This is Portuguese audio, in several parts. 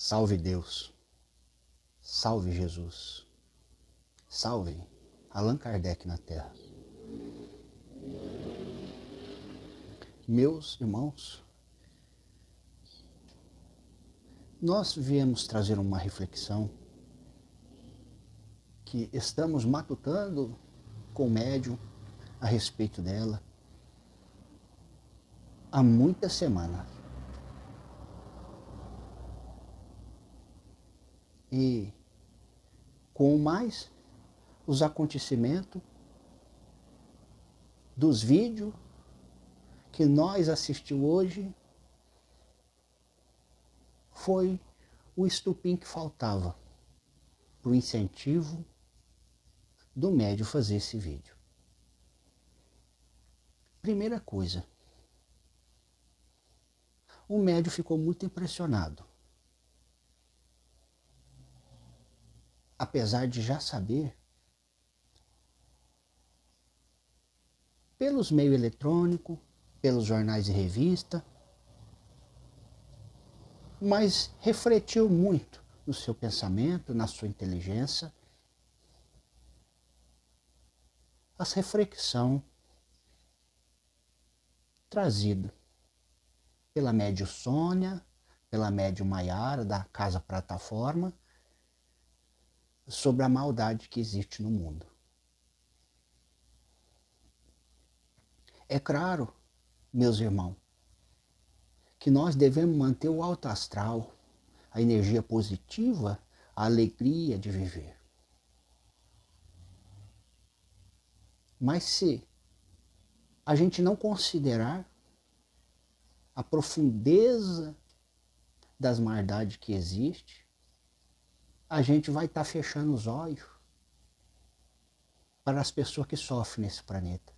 Salve Deus. Salve Jesus. Salve Allan Kardec na Terra. Meus irmãos, nós viemos trazer uma reflexão que estamos matutando com o médium a respeito dela há muitas semanas. E com mais os acontecimentos dos vídeos que nós assistimos hoje, foi o estupim que faltava para o incentivo do médio fazer esse vídeo. Primeira coisa, o médio ficou muito impressionado. Apesar de já saber, pelos meios eletrônicos, pelos jornais e revistas, mas refletiu muito no seu pensamento, na sua inteligência, as reflexão trazida pela médio Sônia, pela médio Maiara, da Casa Plataforma, sobre a maldade que existe no mundo. É claro, meus irmãos, que nós devemos manter o alto astral, a energia positiva, a alegria de viver. Mas se a gente não considerar a profundeza das maldades que existe, a gente vai estar tá fechando os olhos para as pessoas que sofrem nesse planeta.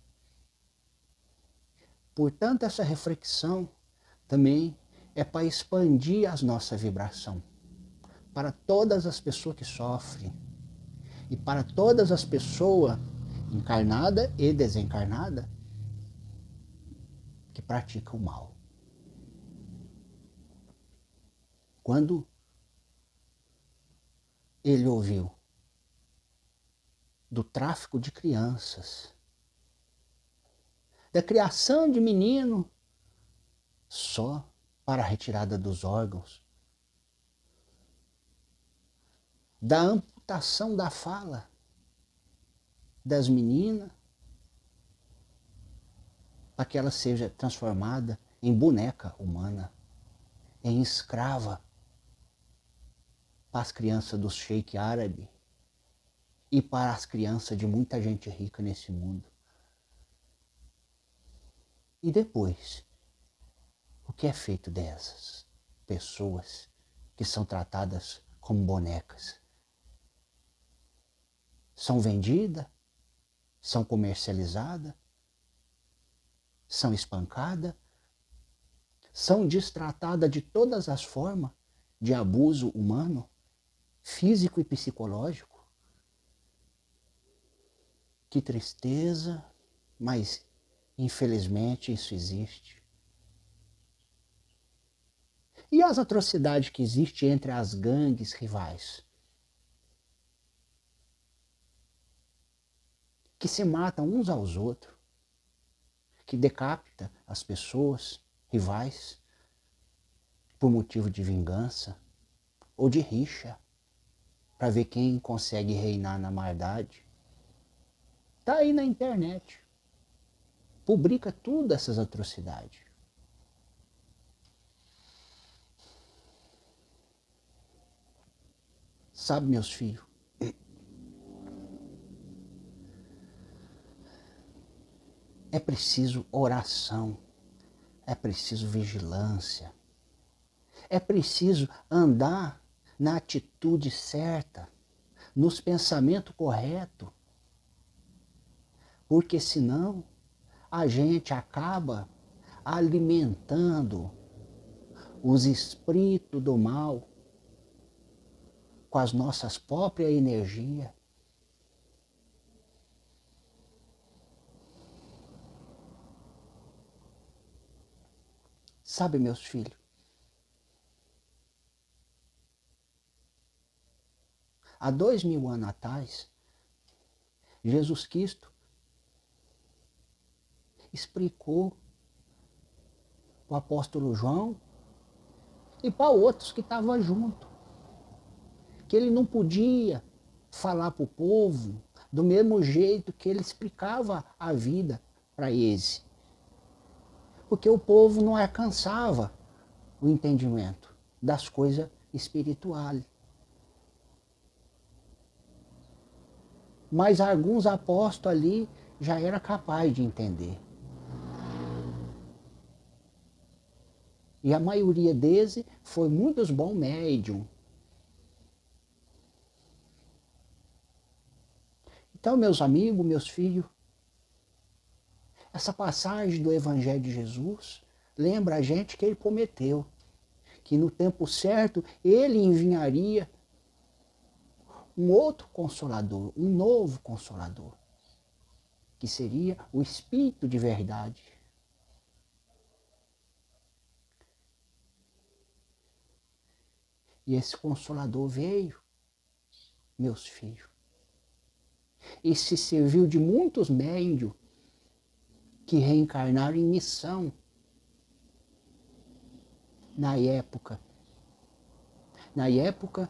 Portanto, essa reflexão também é para expandir as nossa vibração para todas as pessoas que sofrem e para todas as pessoas encarnada e desencarnada que praticam o mal. Quando ele ouviu do tráfico de crianças, da criação de menino só para a retirada dos órgãos, da amputação da fala das meninas, para que ela seja transformada em boneca humana, em escrava para as crianças do sheik árabe e para as crianças de muita gente rica nesse mundo. E depois, o que é feito dessas pessoas que são tratadas como bonecas? São vendidas? São comercializadas? São espancadas? São destratadas de todas as formas de abuso humano, físico e psicológico? Que tristeza, mas Infelizmente, isso existe. E as atrocidades que existem entre as gangues rivais? Que se matam uns aos outros, que decapita as pessoas rivais por motivo de vingança ou de rixa, para ver quem consegue reinar na maldade. Está aí na internet publica tudo essas atrocidades. Sabe, meus filhos, é preciso oração, é preciso vigilância, é preciso andar na atitude certa, nos pensamentos corretos, porque senão a gente acaba alimentando os espíritos do mal com as nossas próprias energias. Sabe, meus filhos, há dois mil anos atrás, Jesus Cristo explicou para o apóstolo João e para outros que estavam junto que ele não podia falar para o povo do mesmo jeito que ele explicava a vida para eles. Porque o povo não alcançava o entendimento das coisas espirituais. Mas alguns apóstolos ali já era capaz de entender. E a maioria deles foi muitos bons médiums. Então, meus amigos, meus filhos, essa passagem do Evangelho de Jesus lembra a gente que ele prometeu que no tempo certo ele enviaria um outro consolador, um novo consolador, que seria o Espírito de verdade. E esse consolador veio, meus filhos, e se serviu de muitos médios que reencarnaram em missão na época. Na época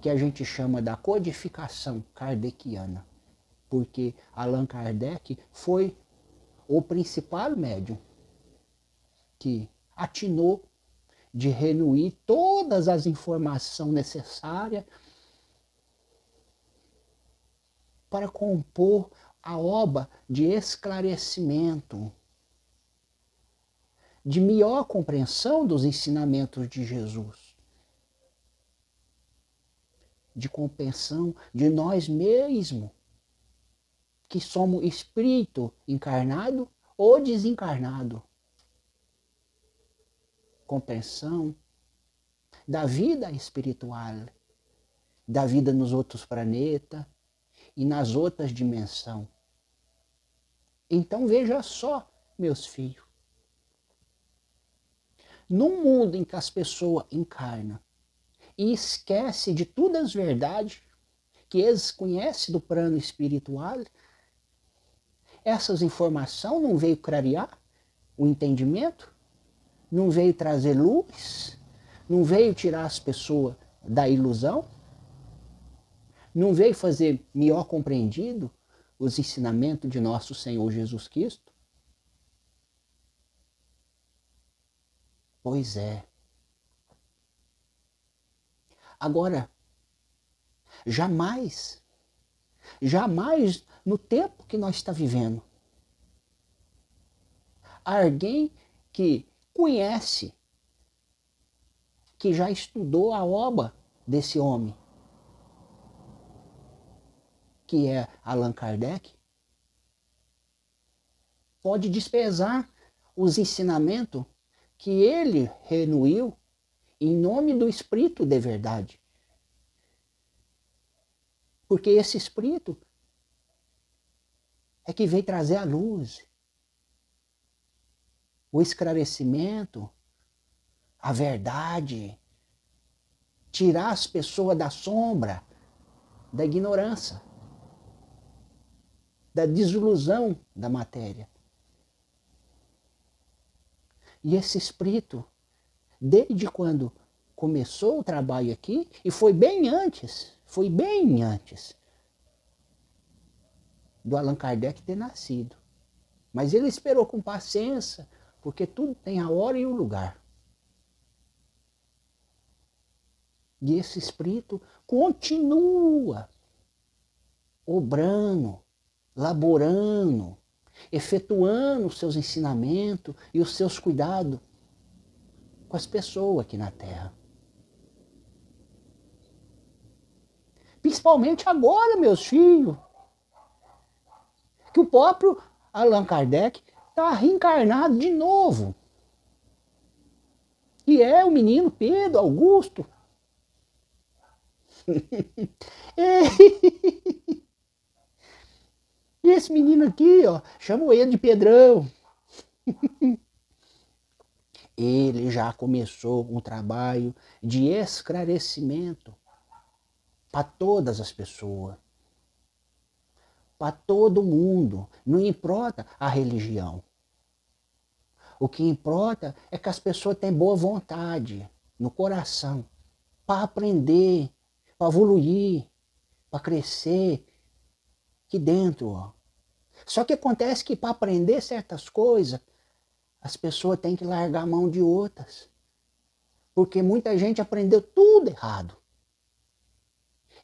que a gente chama da codificação kardeciana, porque Allan Kardec foi o principal médium que atinou de reunir todas as informações necessárias para compor a obra de esclarecimento, de melhor compreensão dos ensinamentos de Jesus de compreensão de nós mesmos, que somos espírito encarnado ou desencarnado. Compreensão da vida espiritual, da vida nos outros planetas e nas outras dimensões. Então veja só, meus filhos, num mundo em que as pessoas encarnam e esquece de todas as verdades que eles conhecem do plano espiritual, essas informações não veio clarear o entendimento, não veio trazer luz, não veio tirar as pessoas da ilusão, não veio fazer melhor compreendido os ensinamentos de nosso Senhor Jesus Cristo? Pois é. Agora, jamais, jamais no tempo que nós está vivendo, alguém que conhece, que já estudou a obra desse homem, que é Allan Kardec, pode despesar os ensinamentos que ele renuiu em nome do Espírito de verdade. Porque esse Espírito é que veio trazer a luz, o esclarecimento, a verdade, tirar as pessoas da sombra, da ignorância, da desilusão da matéria. E esse Espírito desde quando começou o trabalho aqui, e foi bem antes, foi bem antes do Allan Kardec ter nascido. Mas ele esperou com paciência, porque tudo tem a hora e o lugar. E esse espírito continua obrando, laborando, efetuando os seus ensinamentos e os seus cuidados com as pessoas aqui na Terra. Principalmente agora, meus filhos, que o próprio Allan Kardec está reencarnado de novo. E é o menino Pedro Augusto. e esse menino aqui, ó, chamo ele de Pedrão. ele já começou um trabalho de esclarecimento para todas as pessoas, para todo mundo, não importa a religião. O que importa é que as pessoas têm boa vontade no coração para aprender, para evoluir, para crescer aqui dentro. Ó. Só que acontece que para aprender certas coisas, as pessoas têm que largar a mão de outras. Porque muita gente aprendeu tudo errado.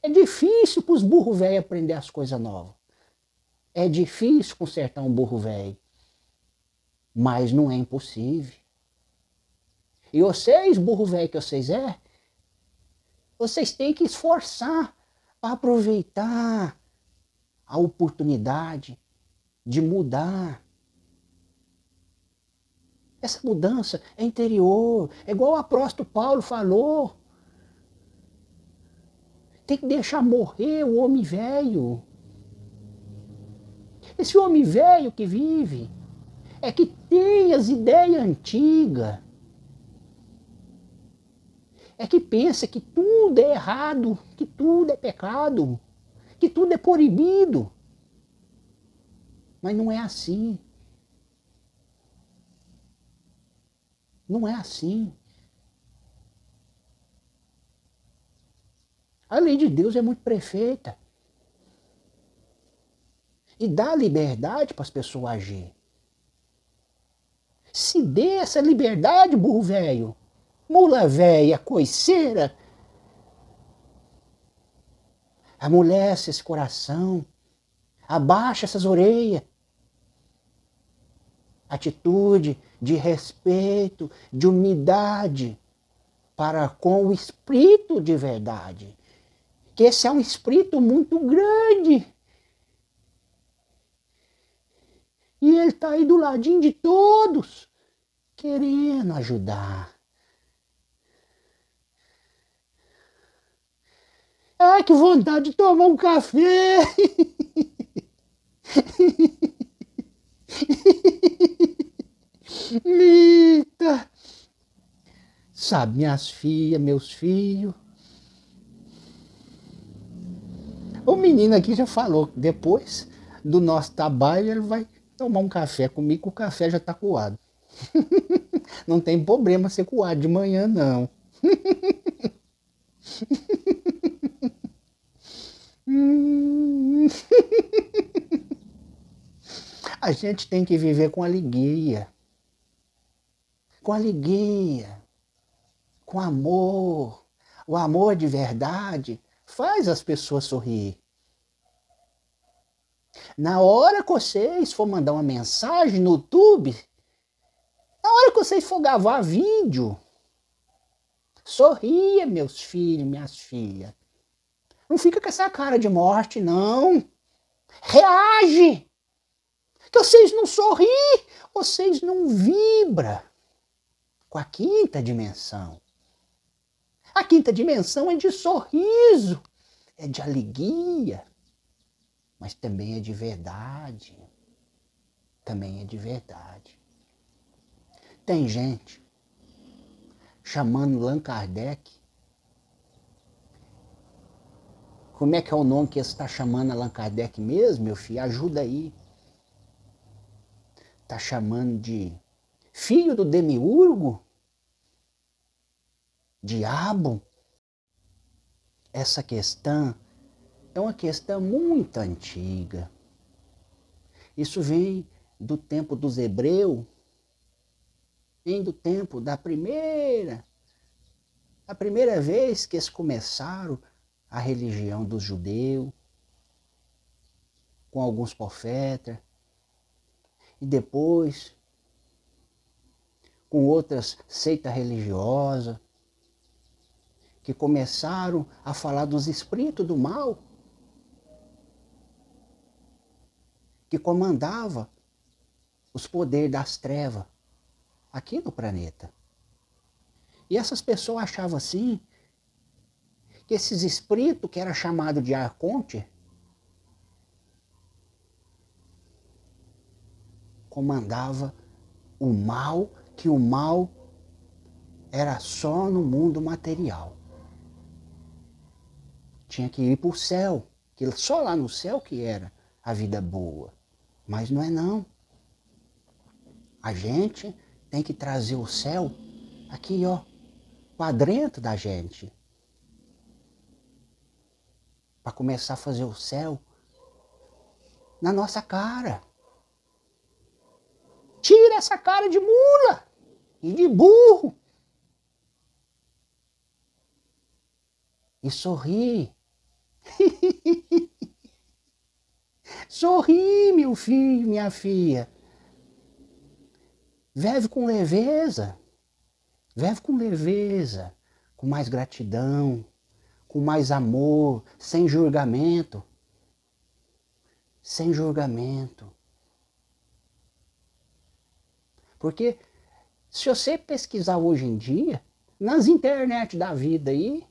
É difícil para os burros velhos aprender as coisas novas. É difícil consertar um burro velho. Mas não é impossível. E vocês, burro velho que vocês é, vocês têm que esforçar para aproveitar a oportunidade de mudar. Essa mudança é interior, é igual o apóstolo Paulo falou. Tem que deixar morrer o homem velho. Esse homem velho que vive é que tem as ideias antigas. É que pensa que tudo é errado, que tudo é pecado, que tudo é proibido. Mas não é assim. Não é assim. A lei de Deus é muito perfeita. E dá liberdade para as pessoas agir. Se dê essa liberdade, burro velho. Mula velha, coiceira. Amolece esse coração. Abaixa essas orelhas. Atitude de respeito, de humildade para com o espírito de verdade. Que esse é um espírito muito grande E ele está aí do ladinho de todos, querendo ajudar. Ai, que vontade de tomar um café! Eita! Sabe, minhas filhas, meus filhos. O menino aqui já falou, depois do nosso trabalho ele vai tomar um café comigo, o café já está coado. não tem problema ser coado de manhã, não. A gente tem que viver com alegria. Com alegria. Com amor. O amor de verdade faz as pessoas sorrir. Na hora que vocês for mandar uma mensagem no YouTube, na hora que vocês for gravar vídeo, sorria, meus filhos, minhas filhas. Não fica com essa cara de morte, não. Reage! Vocês não sorri, vocês não vibra com a quinta dimensão. A quinta dimensão é de sorriso, é de alegria, mas também é de verdade. Também é de verdade. Tem gente chamando Allan Kardec. Como é que é o nome que está chamando Allan Kardec mesmo, meu filho? Ajuda aí. Está chamando de filho do demiurgo? Diabo? Essa questão é uma questão muito antiga. Isso vem do tempo dos hebreus, vem do tempo da primeira, a primeira vez que eles começaram a religião dos judeus, com alguns profetas, e depois com outras seitas religiosas, que começaram a falar dos espíritos do mal que comandava os poderes das trevas aqui no planeta. E essas pessoas achavam assim que esses espíritos que era chamado de arconte comandava o mal, que o mal era só no mundo material. tinha que ir para o céu, que só lá no céu que era a vida boa. Mas não é não. A gente tem que trazer o céu aqui, ó, para dentro da gente. Para começar a fazer o céu na nossa cara. Tira essa cara de mula e de burro. E sorri. sorri, meu filho, minha filha. Vive com leveza. Vive com leveza, com mais gratidão, com mais amor, sem julgamento. Sem julgamento. Porque se você pesquisar hoje em dia, nas internet da vida aí,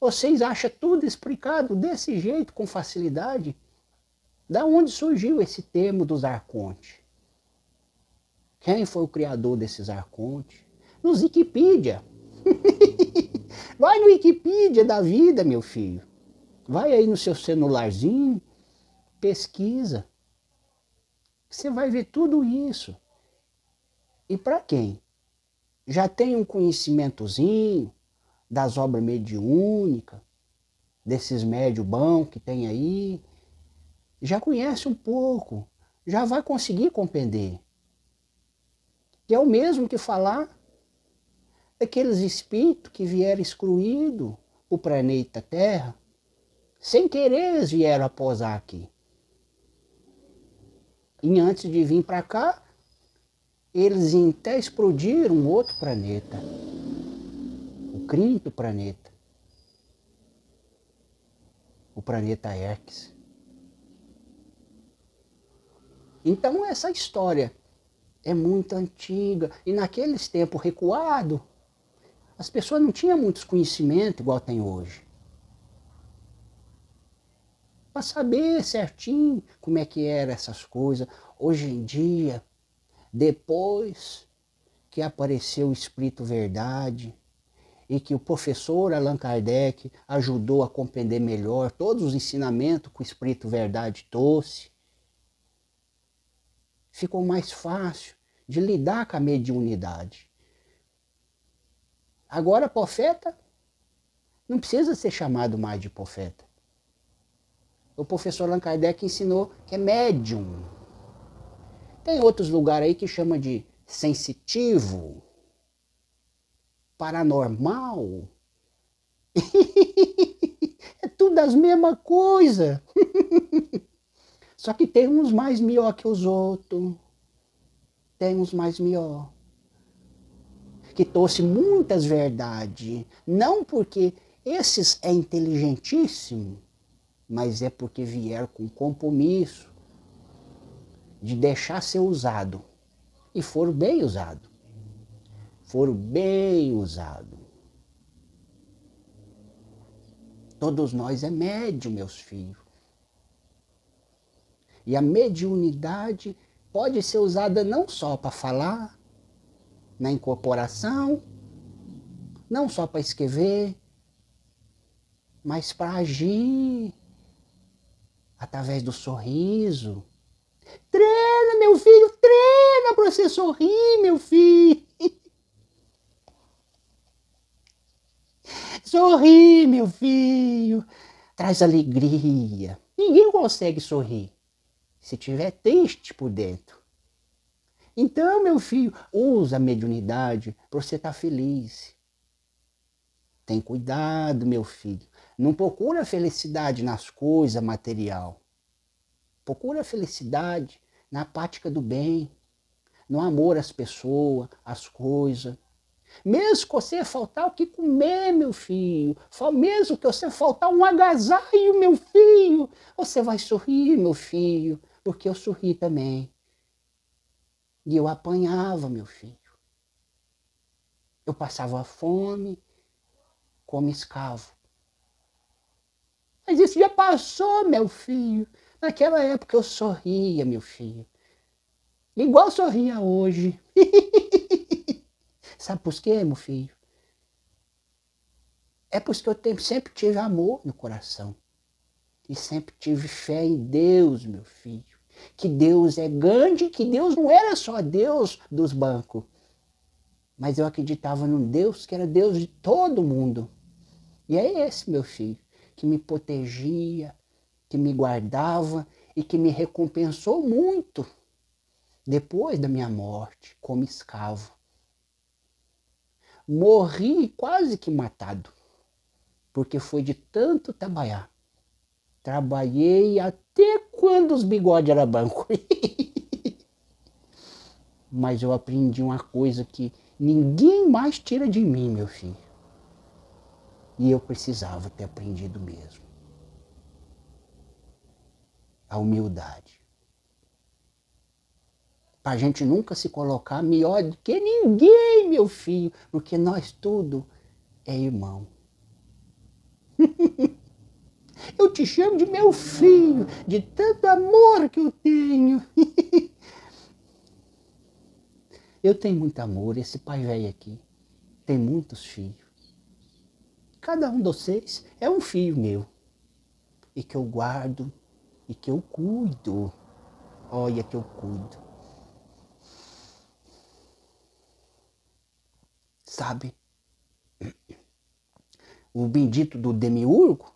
vocês acham tudo explicado desse jeito, com facilidade. Da onde surgiu esse termo dos arcontes? Quem foi o criador desses arcontes? Nos Wikipedia. Vai no Wikipedia da vida, meu filho. Vai aí no seu celularzinho, pesquisa. Você vai ver tudo isso. E para quem já tem um conhecimentozinho das obras mediúnicas, desses médios bons que tem aí, já conhece um pouco, já vai conseguir compreender. Que é o mesmo que falar daqueles espíritos que vieram excluídos o planeta Terra, sem querer eles vieram a posar aqui. E antes de vir para cá, eles até explodiram um outro planeta, o quinto planeta, o planeta X. Então essa história é muito antiga e naqueles tempos recuado, as pessoas não tinham muitos conhecimentos igual tem hoje. Para saber certinho como é que eram essas coisas. Hoje em dia, depois que apareceu o Espírito Verdade e que o professor Allan Kardec ajudou a compreender melhor todos os ensinamentos que o Espírito Verdade trouxe, ficou mais fácil de lidar com a mediunidade. Agora, profeta não precisa ser chamado mais de profeta. O professor Allan Kardec ensinou que é médium. Tem outros lugares aí que chama de sensitivo, paranormal. é tudo as mesmas coisas. Só que tem uns mais melhor que os outros. Tem uns mais melhor. Que trouxe muitas verdades. Não porque esses é inteligentíssimo, mas é porque vieram com compromisso de deixar ser usado. E foram bem usados. Foram bem usados. Todos nós é médio, meus filhos. E a mediunidade pode ser usada não só para falar, na incorporação, não só para escrever, mas para agir através do sorriso, Treina, meu filho, treina para você sorrir, meu filho. Sorri, meu filho. Traz alegria. Ninguém consegue sorrir se tiver triste por dentro. Então, meu filho, usa a mediunidade para você estar tá feliz. Tem cuidado, meu filho. Não procura felicidade nas coisas material. Procura a felicidade na prática do bem, no amor às pessoas, às coisas. Mesmo que você faltar o que comer, meu filho, mesmo que você faltar um agasalho, meu filho, você vai sorrir, meu filho, porque eu sorri também. E eu apanhava, meu filho. Eu passava fome como escravo. Mas isso já passou, meu filho. Naquela época eu sorria, meu filho. Igual sorria hoje. Sabe por quê, meu filho? É porque eu sempre tive amor no coração. E sempre tive fé em Deus, meu filho. Que Deus é grande, que Deus não era só Deus dos bancos. Mas eu acreditava num Deus que era Deus de todo mundo. E é esse, meu filho, que me protegia, que me guardava e que me recompensou muito depois da minha morte como escravo. Morri quase que matado, porque foi de tanto trabalhar. Trabalhei até quando os bigodes eram banco. Mas eu aprendi uma coisa que ninguém mais tira de mim, meu filho. E eu precisava ter aprendido mesmo. A humildade para a gente nunca se colocar melhor do que ninguém, meu filho, porque nós tudo é irmão. eu te chamo de meu filho, de tanto amor que eu tenho. eu tenho muito amor, esse pai velho aqui tem muitos filhos. Cada um de vocês é um filho meu. E que eu guardo e que eu cuido. Olha que eu cuido. sabe? O bendito do demiurgo,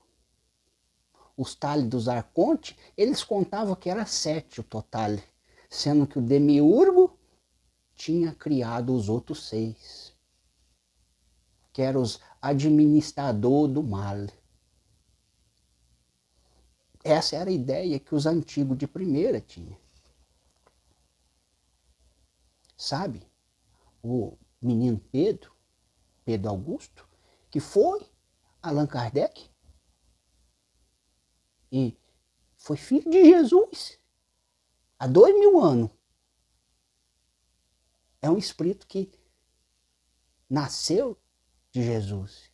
os tales dos arcontes, eles contavam que era sete o total, sendo que o demiurgo tinha criado os outros seis, que eram os administradores do mal. Essa era a ideia que os antigos de primeira tinham. Sabe? O menino Pedro, Pedro Augusto, que foi Allan Kardec e foi filho de Jesus há dois mil anos. É um espírito que nasceu de Jesus.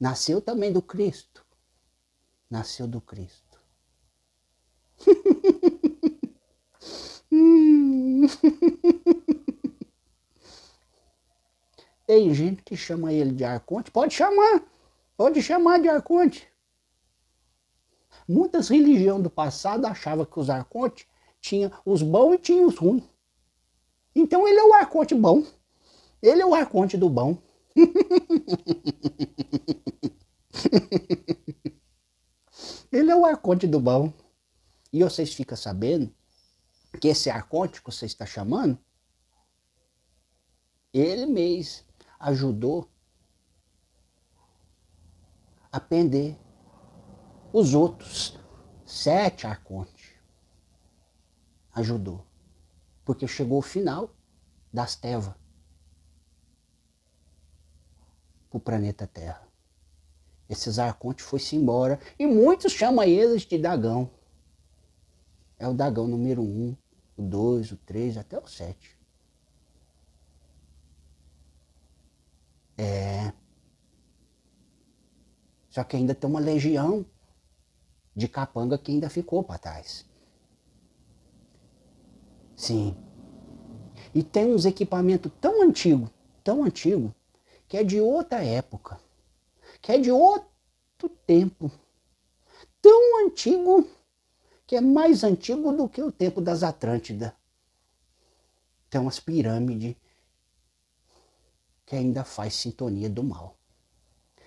Nasceu também do Cristo. Nasceu do Cristo. Tem gente que chama ele de arconte. Pode chamar. Pode chamar de arconte. Muitas religiões do passado achavam que os arcontes tinham os bons e tinham os ruins. Então ele é o arconte bom. Ele é o arconte do bom. ele é o arconte do bom. E vocês ficam sabendo que esse arconte que você está chamando, ele mesmo ajudou a prender os outros sete arcontes. Ajudou. Porque chegou o final das Tevas para o planeta Terra. Esses arcontes foi-se embora e muitos chamam eles de Dagão. É o Dagão número um, o dois, o três, até o sete. É. Só que ainda tem uma legião de capanga que ainda ficou para trás. Sim. E tem uns equipamentos tão antigos, tão antigos, que é de outra época, que é de outro tempo. Tão antigo que é mais antigo do que o tempo das Atlântidas. Tem umas pirâmides que ainda faz sintonia do mal.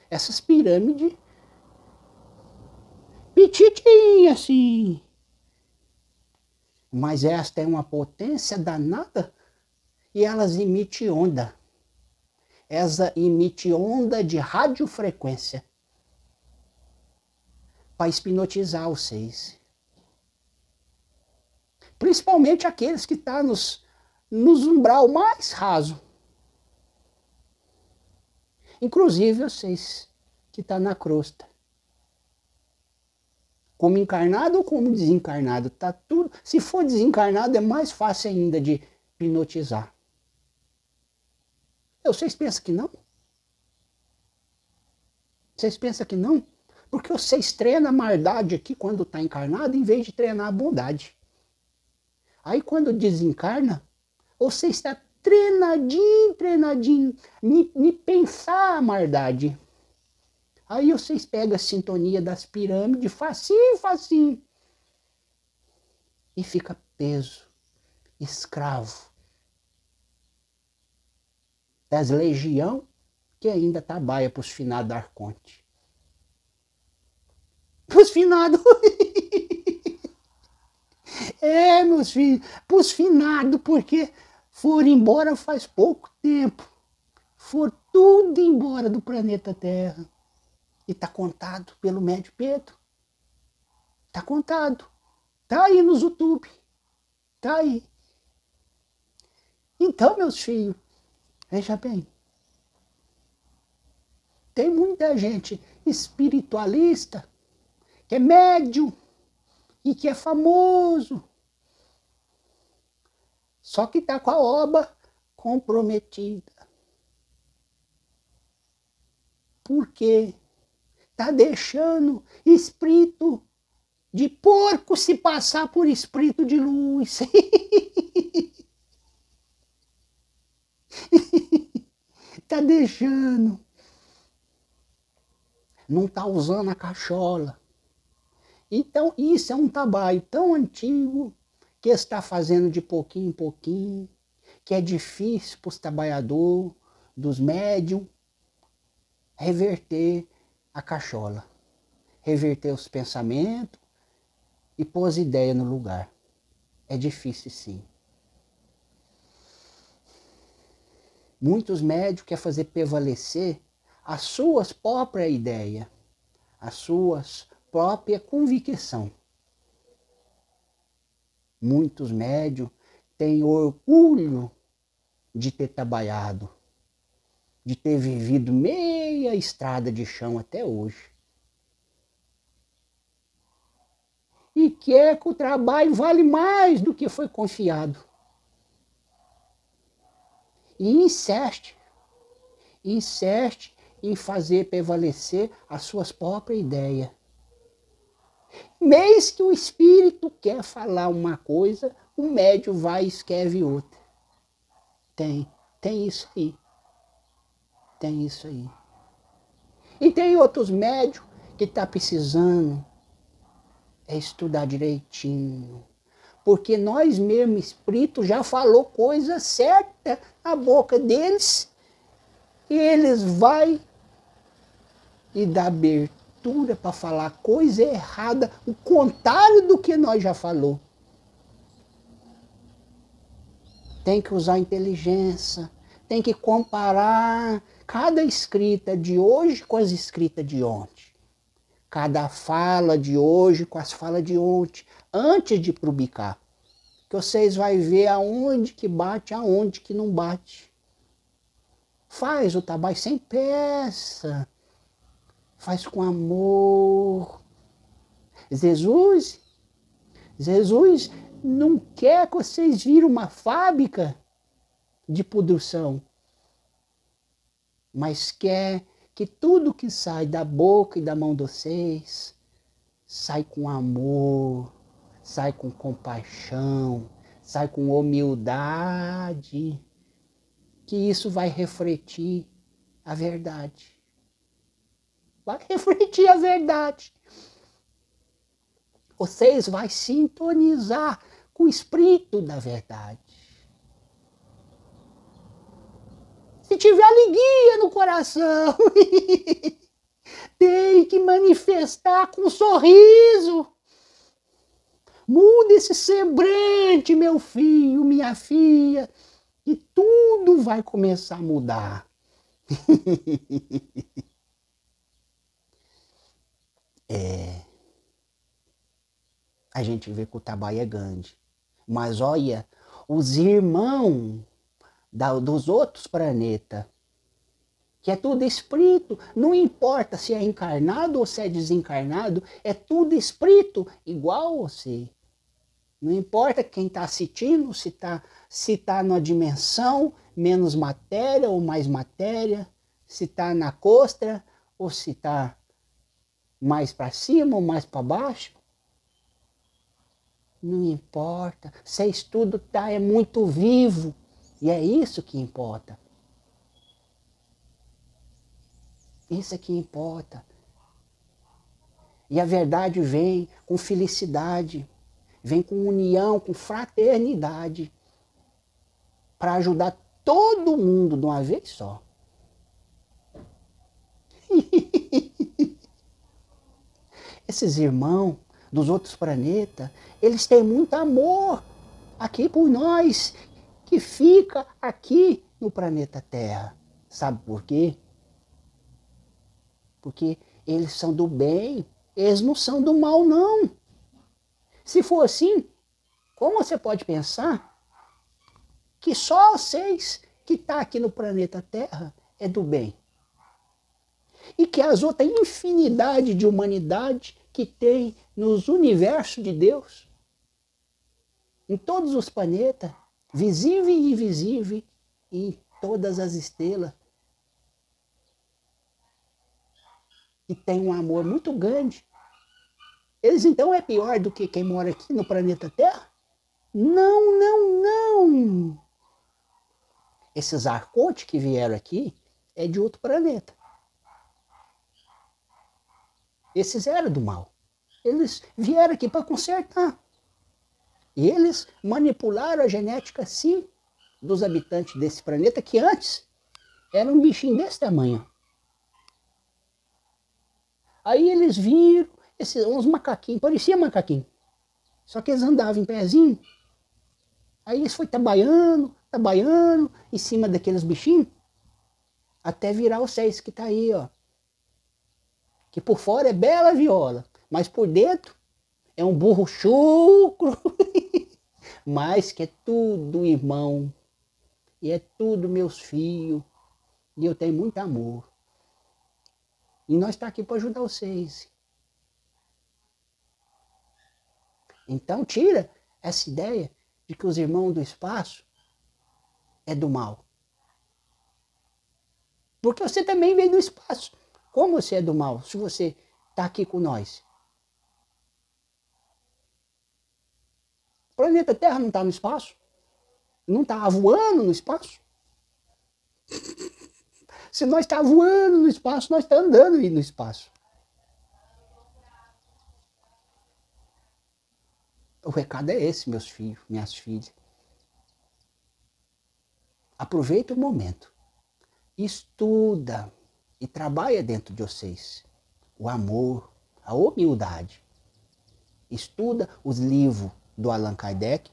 Essas pirâmides, petitinha assim, mas esta tem uma potência danada e elas emitem onda. Essa emite onda de radiofrequência para hipnotizar vocês. Principalmente aqueles que estão tá nos, nos umbral mais raso. Inclusive vocês que estão tá na crosta. Como encarnado ou como desencarnado, tá tudo. Se for desencarnado é mais fácil ainda de hipnotizar. Vocês pensam que não? Vocês pensam que não? Porque vocês treinam a maldade aqui quando está encarnado em vez de treinar a bondade. Aí quando desencarna, você está treinadinho, treinadinho, me pensar a maldade. Aí vocês pegam a sintonia das pirâmides, facinho, facinho. E fica peso, escravo. Das legião que ainda trabalha para os finados Arconte. Para os finados. é, meus filhos, para os finados, porque foram embora faz pouco tempo. Foram tudo embora do planeta Terra. E está contado pelo médio Pedro. Está contado. Está aí nos YouTube. Está aí. Então, meus filhos, veja bem. Tem muita gente espiritualista que é médium e que é famoso. Só que está com a obra comprometida. Por quê? Está deixando espírito de porco se passar por espírito de luz. Está deixando. Não está usando a cachola. Então, isso é um trabalho tão antigo que está fazendo de pouquinho em pouquinho, que é difícil para os trabalhadores, dos médiums, reverter a cachola, reverter os pensamentos e pôr as ideias no lugar. É difícil sim. Muitos médios querem fazer prevalecer as suas próprias ideias, as suas próprias convicção. Muitos médios têm orgulho de ter trabalhado de ter vivido meia estrada de chão até hoje. E quer que o trabalho vale mais do que foi confiado. E insiste, insiste em fazer prevalecer as suas próprias ideias. Mês que o espírito quer falar uma coisa, o médio vai e escreve outra. Tem, tem isso aí. Tem isso aí. E tem outros médios que tá precisando estudar direitinho. Porque nós mesmo, espírito, já falou coisa certa na boca deles. E eles vai e dá abertura para falar coisa errada, o contrário do que nós já falou. Tem que usar inteligência, tem que comparar cada escrita de hoje com as escritas de ontem. Cada fala de hoje com as falas de ontem, antes de publicar. Que vocês vão ver aonde que bate, aonde que não bate. Faz o trabalho sem peça. Faz com amor. Jesus, Jesus não quer que vocês virem uma fábrica de produção, mas quer que tudo que sai da boca e da mão de vocês sai com amor, sai com compaixão, sai com humildade, que isso vai refletir a verdade. Vai refletir a verdade. Vocês vão sintonizar com o espírito da verdade. se tiver alegria no coração. Tem que manifestar com um sorriso. Muda esse semblante, meu filho, minha filha, e tudo vai começar a mudar. é. A gente vê que o trabalho é grande. Mas olha, os irmãos da, dos outros planetas, que é tudo espírito, não importa se é encarnado ou se é desencarnado, é tudo espírito igual a você. Não importa quem está assistindo, se está se tá numa dimensão menos matéria ou mais matéria, se está na costa ou se está mais para cima ou mais para baixo. Não importa. Se estudo tá, é muito vivo. E é isso que importa. Isso é que importa. E a verdade vem com felicidade, vem com união, com fraternidade, para ajudar todo mundo de uma vez só. Esses irmãos dos outros planetas, eles têm muito amor aqui por nós, que fica aqui no planeta Terra. Sabe por quê? Porque eles são do bem, eles não são do mal, não. Se for assim, como você pode pensar que só vocês que estão tá aqui no planeta Terra é do bem? E que as outras infinidade de humanidade que tem nos universos de Deus, em todos os planetas, visível e invisível, e em todas as estrelas, e tem um amor muito grande. Eles então é pior do que quem mora aqui no planeta Terra? Não, não, não. Esses arcontes que vieram aqui é de outro planeta. Esses eram do mal. Eles vieram aqui para consertar. E eles manipularam a genética, sim, dos habitantes desse planeta, que antes era um bichinho desse tamanho. Aí eles viram esses, uns macaquinhos, parecia macaquinho. Só que eles andavam em pezinho. Aí eles foi trabalhando, trabalhando em cima daqueles bichinhos, até virar o seis que tá aí, ó. Que por fora é bela viola, mas por dentro é um burro chucro. mas que é tudo irmão. E é tudo meus filhos. E eu tenho muito amor. E nós está aqui para ajudar vocês. Então tira essa ideia de que os irmãos do espaço é do mal. Porque você também veio do espaço. Como você é do mal se você está aqui com nós? O planeta Terra não está no espaço? Não está voando no espaço? Se nós está voando no espaço, nós está andando no espaço. O recado é esse, meus filhos, minhas filhas. Aproveita o momento. Estuda e trabalha dentro de vocês o amor, a humildade. Estuda os livros do Allan Kardec,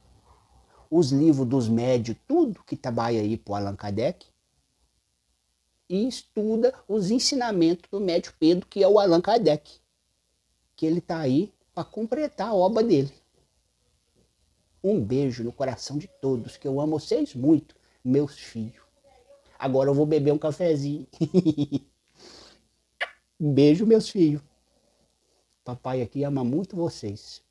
os livros dos médios, tudo que trabalha aí para Allan Kardec e estuda os ensinamentos do médico Pedro, que é o Allan Kardec, que ele está aí para completar a obra dele. Um beijo no coração de todos, que eu amo vocês muito, meus filhos. Agora eu vou beber um cafezinho. um beijo, meus filhos. Papai aqui ama muito vocês.